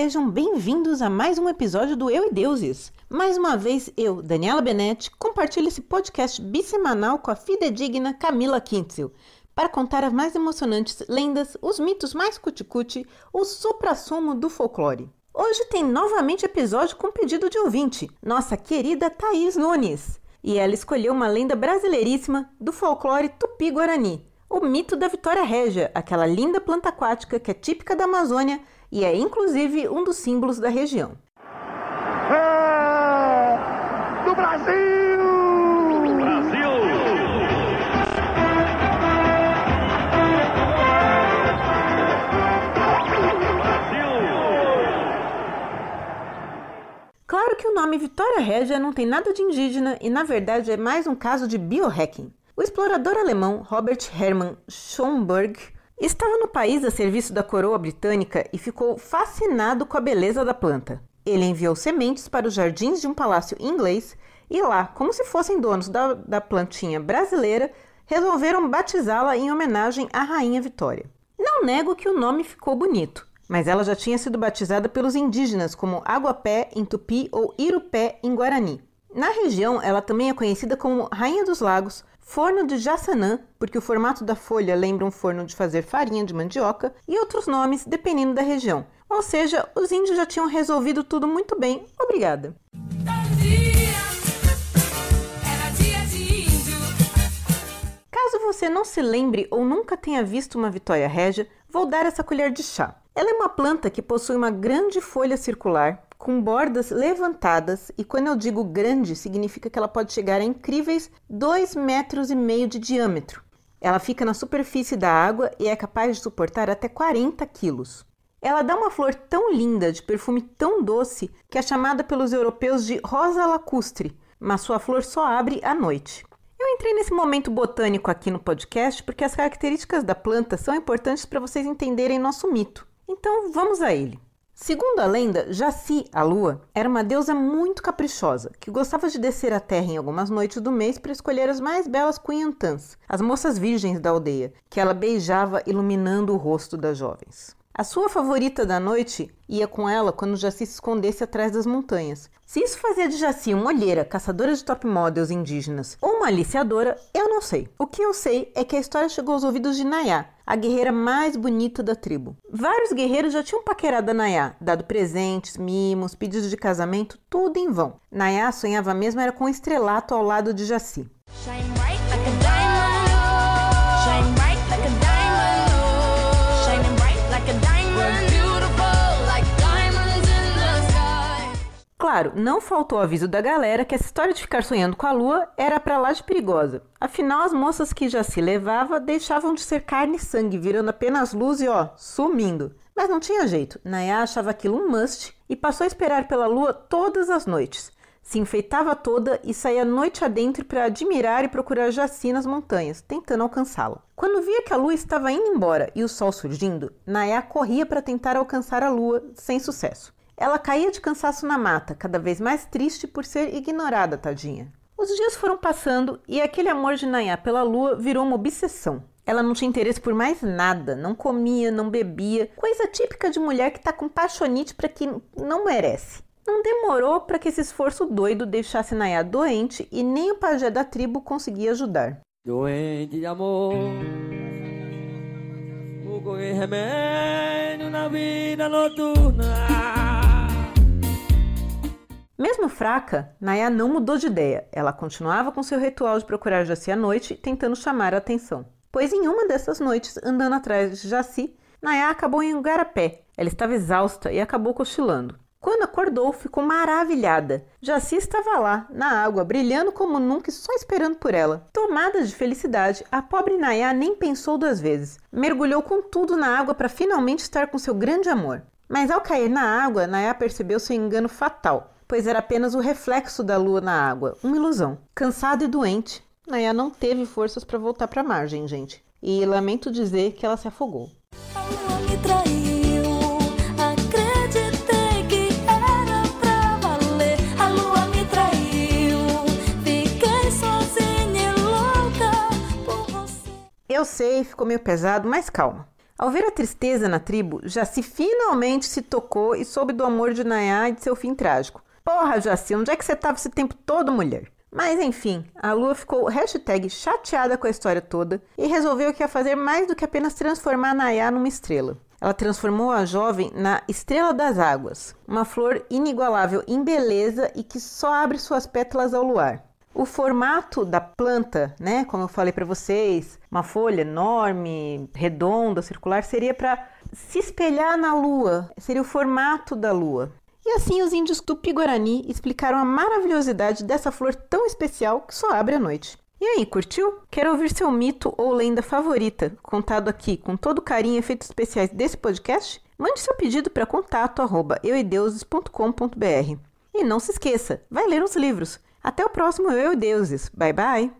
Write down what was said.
sejam bem-vindos a mais um episódio do Eu e Deuses. Mais uma vez, eu, Daniela Benetti, compartilho esse podcast bissemanal com a fidedigna Camila Kintzel para contar as mais emocionantes lendas, os mitos mais cuticute, o supra-sumo do folclore. Hoje tem novamente episódio com pedido de ouvinte, nossa querida Thaís Nunes. E ela escolheu uma lenda brasileiríssima do folclore tupi-guarani, o mito da Vitória Régia, aquela linda planta aquática que é típica da Amazônia e é inclusive um dos símbolos da região. É do Brasil! Brasil! Claro que o nome Vitória Régia não tem nada de indígena e, na verdade, é mais um caso de biohacking. O explorador alemão Robert Hermann Schomburg estava no país a serviço da coroa britânica e ficou fascinado com a beleza da planta. Ele enviou sementes para os jardins de um palácio inglês e lá, como se fossem donos da, da plantinha brasileira, resolveram batizá-la em homenagem à Rainha Vitória. Não nego que o nome ficou bonito, mas ela já tinha sido batizada pelos indígenas como Aguapé em Tupi ou Irupé em Guarani. Na região, ela também é conhecida como Rainha dos Lagos, forno de Jassanã, porque o formato da folha lembra um forno de fazer farinha de mandioca, e outros nomes dependendo da região. Ou seja, os índios já tinham resolvido tudo muito bem. Obrigada. Caso você não se lembre ou nunca tenha visto uma vitória régia, vou dar essa colher de chá. Ela é uma planta que possui uma grande folha circular, com bordas levantadas, e quando eu digo grande, significa que ela pode chegar a incríveis 2 metros e meio de diâmetro. Ela fica na superfície da água e é capaz de suportar até 40 quilos. Ela dá uma flor tão linda, de perfume tão doce, que é chamada pelos europeus de rosa lacustre, mas sua flor só abre à noite. Eu entrei nesse momento botânico aqui no podcast porque as características da planta são importantes para vocês entenderem nosso mito. Então vamos a ele. Segundo a lenda, Jaci, a lua, era uma deusa muito caprichosa, que gostava de descer à terra em algumas noites do mês para escolher as mais belas cunhantãs, as moças virgens da aldeia, que ela beijava iluminando o rosto das jovens. A sua favorita da noite ia com ela quando Jaci se escondesse atrás das montanhas. Se isso fazia de Jaci uma olheira, caçadora de top models indígenas ou uma aliciadora, eu não sei. O que eu sei é que a história chegou aos ouvidos de Nayá, a guerreira mais bonita da tribo. Vários guerreiros já tinham paquerado a Nayá, dado presentes, mimos, pedidos de casamento, tudo em vão. Nayá sonhava mesmo era com um estrelato ao lado de Jaci. Claro, não faltou aviso da galera que essa história de ficar sonhando com a lua era pra lá de perigosa. Afinal, as moças que já se levava deixavam de ser carne e sangue, virando apenas luz e ó, sumindo. Mas não tinha jeito, Nayá achava aquilo um must e passou a esperar pela lua todas as noites. Se enfeitava toda e saía noite adentro para admirar e procurar Jaci nas montanhas, tentando alcançá-la. Quando via que a lua estava indo embora e o sol surgindo, Nayá corria para tentar alcançar a lua, sem sucesso. Ela caía de cansaço na mata, cada vez mais triste por ser ignorada, tadinha. Os dias foram passando e aquele amor de Nayá pela lua virou uma obsessão. Ela não tinha interesse por mais nada, não comia, não bebia, coisa típica de mulher que tá com paixonite para quem não merece. Não demorou para que esse esforço doido deixasse Nayá doente e nem o pajé da tribo conseguia ajudar. Doente de amor, o remédio na vida noturna. Mesmo fraca, Nayá não mudou de ideia. Ela continuava com seu ritual de procurar Jaci à noite, tentando chamar a atenção. Pois em uma dessas noites, andando atrás de Jaci, Nayá acabou em um garapé. Ela estava exausta e acabou cochilando. Quando acordou, ficou maravilhada. Jaci estava lá, na água, brilhando como nunca e só esperando por ela. Tomada de felicidade, a pobre Nayá nem pensou duas vezes. Mergulhou com tudo na água para finalmente estar com seu grande amor. Mas ao cair na água, Nayá percebeu seu engano fatal, pois era apenas o reflexo da lua na água, uma ilusão. Cansada e doente, Nayá não teve forças para voltar para a margem, gente. E lamento dizer que ela se afogou. Eu sei, ficou meio pesado, mas calma. Ao ver a tristeza na tribo, Jaci finalmente se tocou e soube do amor de Nayá e de seu fim trágico. Porra, Jaci, onde é que você estava esse tempo todo, mulher? Mas enfim, a Lua ficou chateada com a história toda e resolveu que ia fazer mais do que apenas transformar Nayá numa estrela. Ela transformou a jovem na Estrela das Águas, uma flor inigualável em beleza e que só abre suas pétalas ao luar. O formato da planta, né, como eu falei para vocês, uma folha enorme, redonda, circular, seria para se espelhar na lua, seria o formato da lua. E assim os índios Tupi-Guarani explicaram a maravilhosidade dessa flor tão especial que só abre à noite. E aí, curtiu? Quer ouvir seu mito ou lenda favorita, contado aqui com todo carinho e efeitos especiais desse podcast? Mande seu pedido para contato arroba euideuses.com.br. E não se esqueça, vai ler os livros. Até o próximo Eu e Deuses. Bye bye!